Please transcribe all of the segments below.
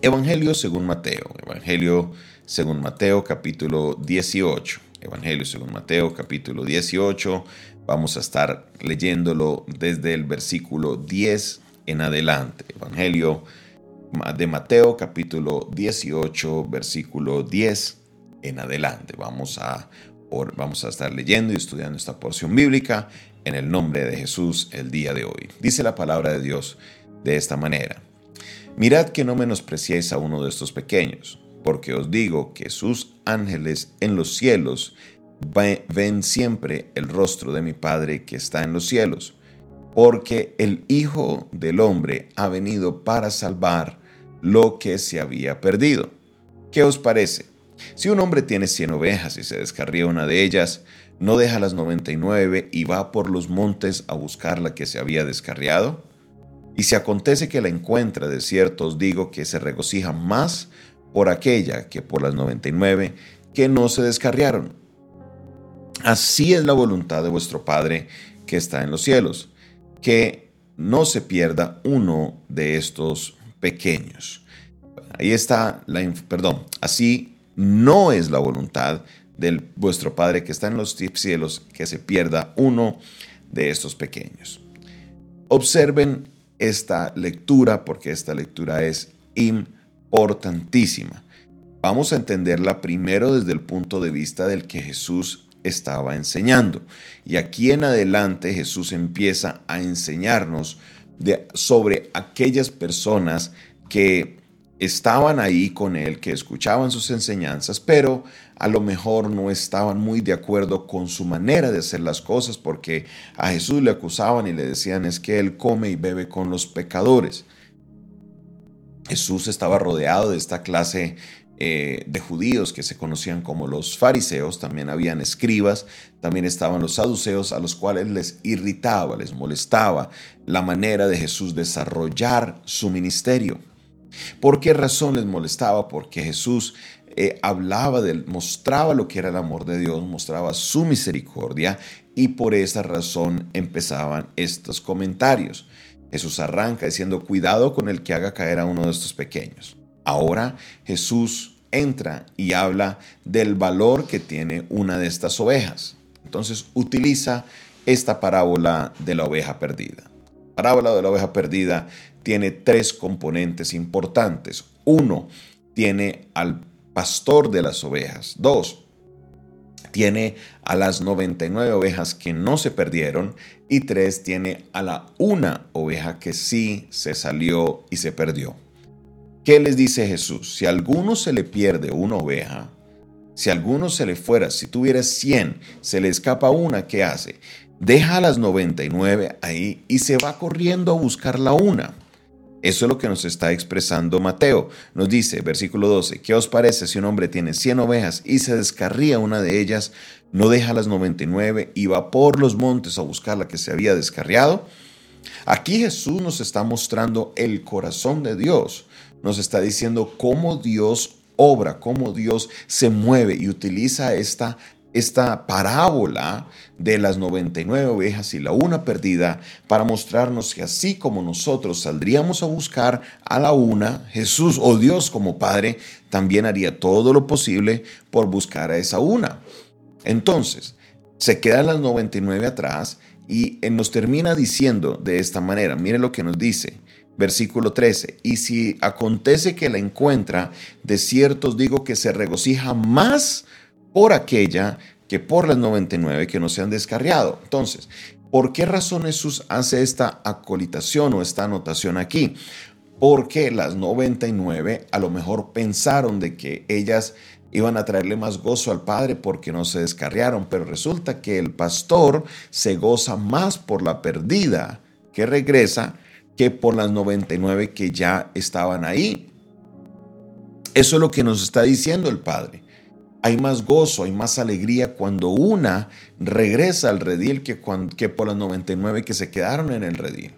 Evangelio según Mateo, Evangelio según Mateo capítulo 18. Evangelio según Mateo capítulo 18. Vamos a estar leyéndolo desde el versículo 10 en adelante. Evangelio de Mateo capítulo 18 versículo 10 en adelante. Vamos a, vamos a estar leyendo y estudiando esta porción bíblica en el nombre de Jesús el día de hoy. Dice la palabra de Dios de esta manera. Mirad que no menospreciéis a uno de estos pequeños, porque os digo que sus ángeles en los cielos ven siempre el rostro de mi Padre que está en los cielos, porque el Hijo del Hombre ha venido para salvar lo que se había perdido. ¿Qué os parece? Si un hombre tiene cien ovejas y se descarría una de ellas, ¿no deja las noventa y nueve y va por los montes a buscar la que se había descarriado? Y si acontece que la encuentra, de cierto os digo que se regocija más por aquella que por las noventa y nueve que no se descarriaron. Así es la voluntad de vuestro Padre que está en los cielos, que no se pierda uno de estos pequeños. Ahí está la, perdón, así no es la voluntad de vuestro Padre que está en los cielos que se pierda uno de estos pequeños. Observen esta lectura porque esta lectura es importantísima. Vamos a entenderla primero desde el punto de vista del que Jesús estaba enseñando. Y aquí en adelante Jesús empieza a enseñarnos sobre aquellas personas que estaban ahí con él, que escuchaban sus enseñanzas, pero a lo mejor no estaban muy de acuerdo con su manera de hacer las cosas, porque a Jesús le acusaban y le decían es que él come y bebe con los pecadores. Jesús estaba rodeado de esta clase eh, de judíos que se conocían como los fariseos, también habían escribas, también estaban los saduceos a los cuales les irritaba, les molestaba la manera de Jesús desarrollar su ministerio. ¿Por qué razón les molestaba? Porque Jesús eh, hablaba, del, mostraba lo que era el amor de Dios, mostraba su misericordia y por esa razón empezaban estos comentarios. Jesús arranca diciendo, cuidado con el que haga caer a uno de estos pequeños. Ahora Jesús entra y habla del valor que tiene una de estas ovejas. Entonces utiliza esta parábola de la oveja perdida. Parábola de la oveja perdida tiene tres componentes importantes. Uno, tiene al pastor de las ovejas. Dos, tiene a las 99 ovejas que no se perdieron. Y tres, tiene a la una oveja que sí se salió y se perdió. ¿Qué les dice Jesús? Si a alguno se le pierde una oveja, si a alguno se le fuera, si tuviera 100, se le escapa una, ¿qué hace? Deja a las 99 ahí y se va corriendo a buscar la una. Eso es lo que nos está expresando Mateo. Nos dice, versículo 12, ¿qué os parece si un hombre tiene 100 ovejas y se descarría una de ellas, no deja las 99 y va por los montes a buscar la que se había descarriado? Aquí Jesús nos está mostrando el corazón de Dios. Nos está diciendo cómo Dios obra, cómo Dios se mueve y utiliza esta esta parábola de las 99 ovejas y la una perdida para mostrarnos que así como nosotros saldríamos a buscar a la una, Jesús o Dios como Padre también haría todo lo posible por buscar a esa una. Entonces, se quedan las 99 atrás y nos termina diciendo de esta manera, mire lo que nos dice. Versículo 13, y si acontece que la encuentra, de cierto os digo que se regocija más por aquella que por las 99 que no se han descarriado. Entonces, ¿por qué razón Jesús hace esta acolitación o esta anotación aquí? Porque las 99 a lo mejor pensaron de que ellas iban a traerle más gozo al Padre porque no se descarriaron, pero resulta que el pastor se goza más por la perdida que regresa que por las 99 que ya estaban ahí. Eso es lo que nos está diciendo el Padre hay más gozo, hay más alegría cuando una regresa al redil que, que por las 99 que se quedaron en el redil.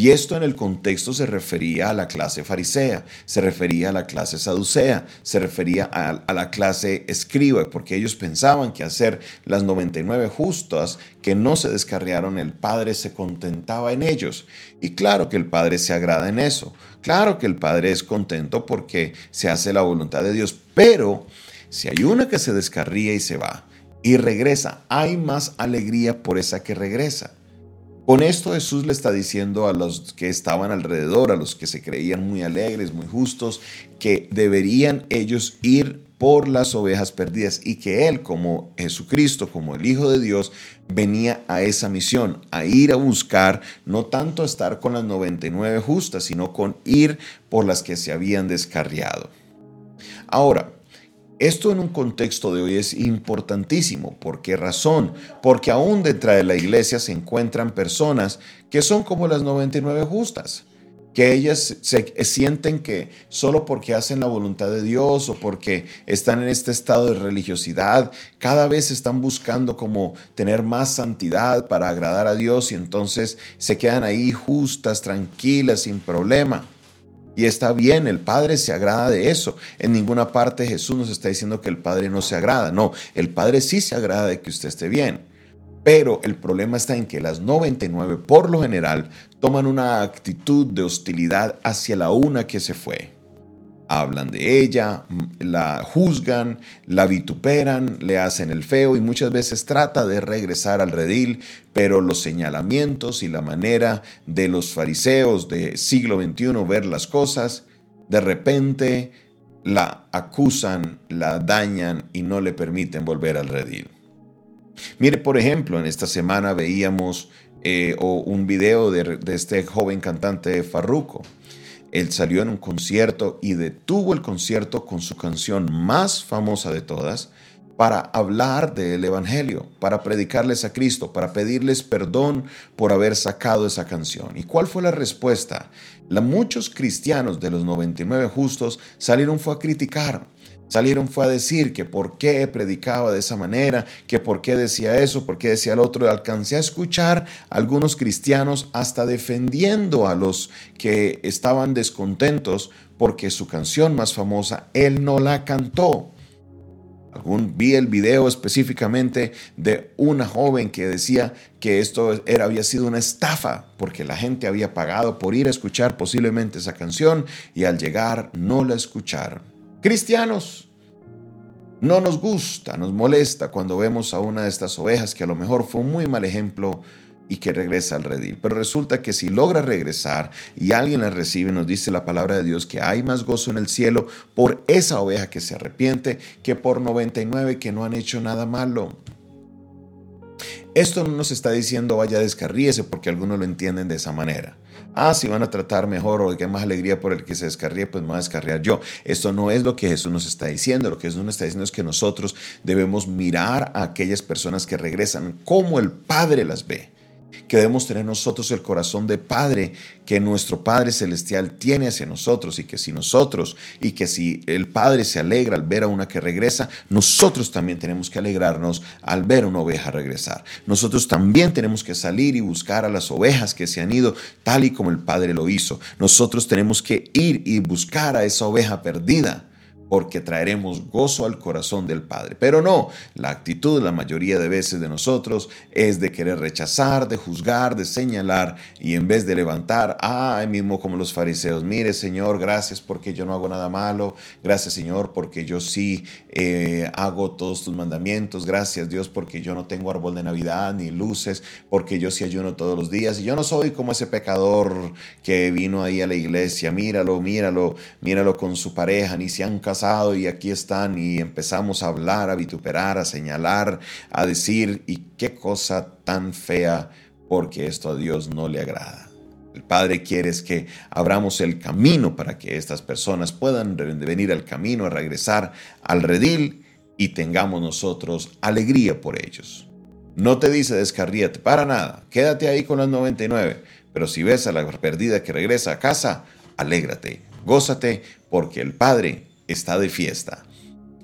Y esto en el contexto se refería a la clase farisea, se refería a la clase saducea, se refería a, la clase escriba, porque ellos pensaban que hacer las 99 justas que no se descarriaron, el Padre se contentaba en ellos. Y claro que el Padre se agrada en eso, claro que el Padre es contento porque se hace la voluntad de Dios, pero si hay una que se descarría y se va y regresa, hay más alegría por esa que regresa. Con esto Jesús le está diciendo a los que estaban alrededor, a los que se creían muy alegres, muy justos, que deberían ellos ir por las ovejas perdidas y que Él como Jesucristo, como el Hijo de Dios, venía a esa misión, a ir a buscar, no tanto estar con las 99 justas, sino con ir por las que se habían descarriado. Ahora, esto en un contexto de hoy es importantísimo. ¿Por qué razón? Porque aún dentro de la iglesia se encuentran personas que son como las 99 justas, que ellas se sienten que solo porque hacen la voluntad de Dios o porque están en este estado de religiosidad, cada vez están buscando como tener más santidad para agradar a Dios y entonces se quedan ahí justas, tranquilas, sin problema. Y está bien, el Padre se agrada de eso. En ninguna parte Jesús nos está diciendo que el Padre no se agrada. No, el Padre sí se agrada de que usted esté bien. Pero el problema está en que las 99 por lo general toman una actitud de hostilidad hacia la una que se fue hablan de ella, la juzgan, la vituperan, le hacen el feo y muchas veces trata de regresar al redil, pero los señalamientos y la manera de los fariseos de siglo XXI ver las cosas, de repente la acusan, la dañan y no le permiten volver al redil. Mire, por ejemplo, en esta semana veíamos eh, un video de, de este joven cantante Farruko él salió en un concierto y detuvo el concierto con su canción más famosa de todas para hablar del Evangelio, para predicarles a Cristo, para pedirles perdón por haber sacado esa canción. ¿Y cuál fue la respuesta? La, muchos cristianos de los 99 justos salieron fue a criticar Salieron fue a decir que por qué predicaba de esa manera, que por qué decía eso, por qué decía el otro. Alcancé a escuchar a algunos cristianos hasta defendiendo a los que estaban descontentos porque su canción más famosa él no la cantó. Algún, vi el video específicamente de una joven que decía que esto era, había sido una estafa porque la gente había pagado por ir a escuchar posiblemente esa canción y al llegar no la escucharon. Cristianos, no nos gusta, nos molesta cuando vemos a una de estas ovejas que a lo mejor fue un muy mal ejemplo y que regresa al redil. Pero resulta que si logra regresar y alguien la recibe, nos dice la palabra de Dios que hay más gozo en el cielo por esa oveja que se arrepiente que por 99 que no han hecho nada malo. Esto no nos está diciendo vaya descarríese porque algunos lo entienden de esa manera. Ah, si van a tratar mejor o que más alegría por el que se descarríe, pues me voy a descarriar yo. Esto no es lo que Jesús nos está diciendo. Lo que Jesús nos está diciendo es que nosotros debemos mirar a aquellas personas que regresan como el Padre las ve que debemos tener nosotros el corazón de Padre que nuestro Padre Celestial tiene hacia nosotros y que si nosotros y que si el Padre se alegra al ver a una que regresa, nosotros también tenemos que alegrarnos al ver a una oveja regresar. Nosotros también tenemos que salir y buscar a las ovejas que se han ido tal y como el Padre lo hizo. Nosotros tenemos que ir y buscar a esa oveja perdida porque traeremos gozo al corazón del Padre. Pero no, la actitud la mayoría de veces de nosotros es de querer rechazar, de juzgar, de señalar y en vez de levantar, ah, mismo como los fariseos, mire Señor, gracias porque yo no hago nada malo, gracias Señor porque yo sí eh, hago todos tus mandamientos, gracias Dios porque yo no tengo árbol de Navidad ni luces, porque yo sí ayuno todos los días y yo no soy como ese pecador que vino ahí a la iglesia, míralo, míralo, míralo con su pareja, ni se han casado y aquí están y empezamos a hablar, a vituperar, a señalar, a decir, y qué cosa tan fea, porque esto a Dios no le agrada. El Padre quiere es que abramos el camino para que estas personas puedan venir al camino, a regresar al redil y tengamos nosotros alegría por ellos. No te dice descarríate para nada, quédate ahí con las 99, pero si ves a la perdida que regresa a casa, alégrate, gózate, porque el Padre está de fiesta.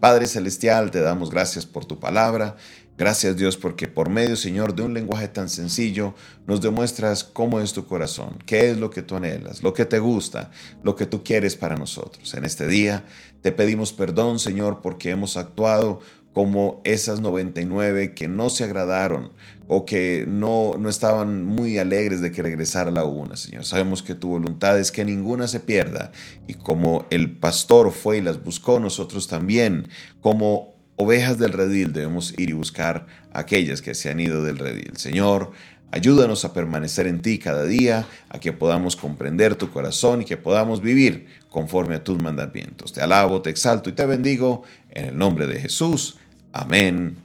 Padre Celestial, te damos gracias por tu palabra Gracias Dios porque por medio, Señor, de un lenguaje tan sencillo, nos demuestras cómo es tu corazón, qué es lo que tú anhelas, lo que te gusta, lo que tú quieres para nosotros. En este día te pedimos perdón, Señor, porque hemos actuado como esas 99 que no se agradaron o que no, no estaban muy alegres de que regresara la una, Señor. Sabemos que tu voluntad es que ninguna se pierda y como el pastor fue y las buscó, nosotros también, como ovejas del redil debemos ir y buscar aquellas que se han ido del redil. Señor, ayúdanos a permanecer en ti cada día, a que podamos comprender tu corazón y que podamos vivir conforme a tus mandamientos. Te alabo, te exalto y te bendigo en el nombre de Jesús. Amén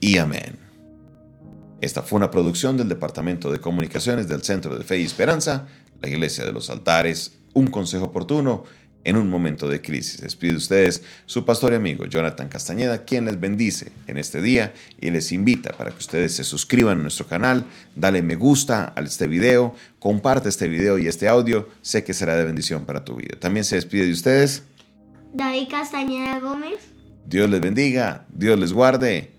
y amén. Esta fue una producción del Departamento de Comunicaciones del Centro de Fe y Esperanza, la Iglesia de los Altares, un consejo oportuno en un momento de crisis. Despide ustedes su pastor y amigo Jonathan Castañeda, quien les bendice en este día y les invita para que ustedes se suscriban a nuestro canal, dale me gusta a este video, comparte este video y este audio, sé que será de bendición para tu vida. También se despide de ustedes. David Castañeda Gómez. Dios les bendiga, Dios les guarde.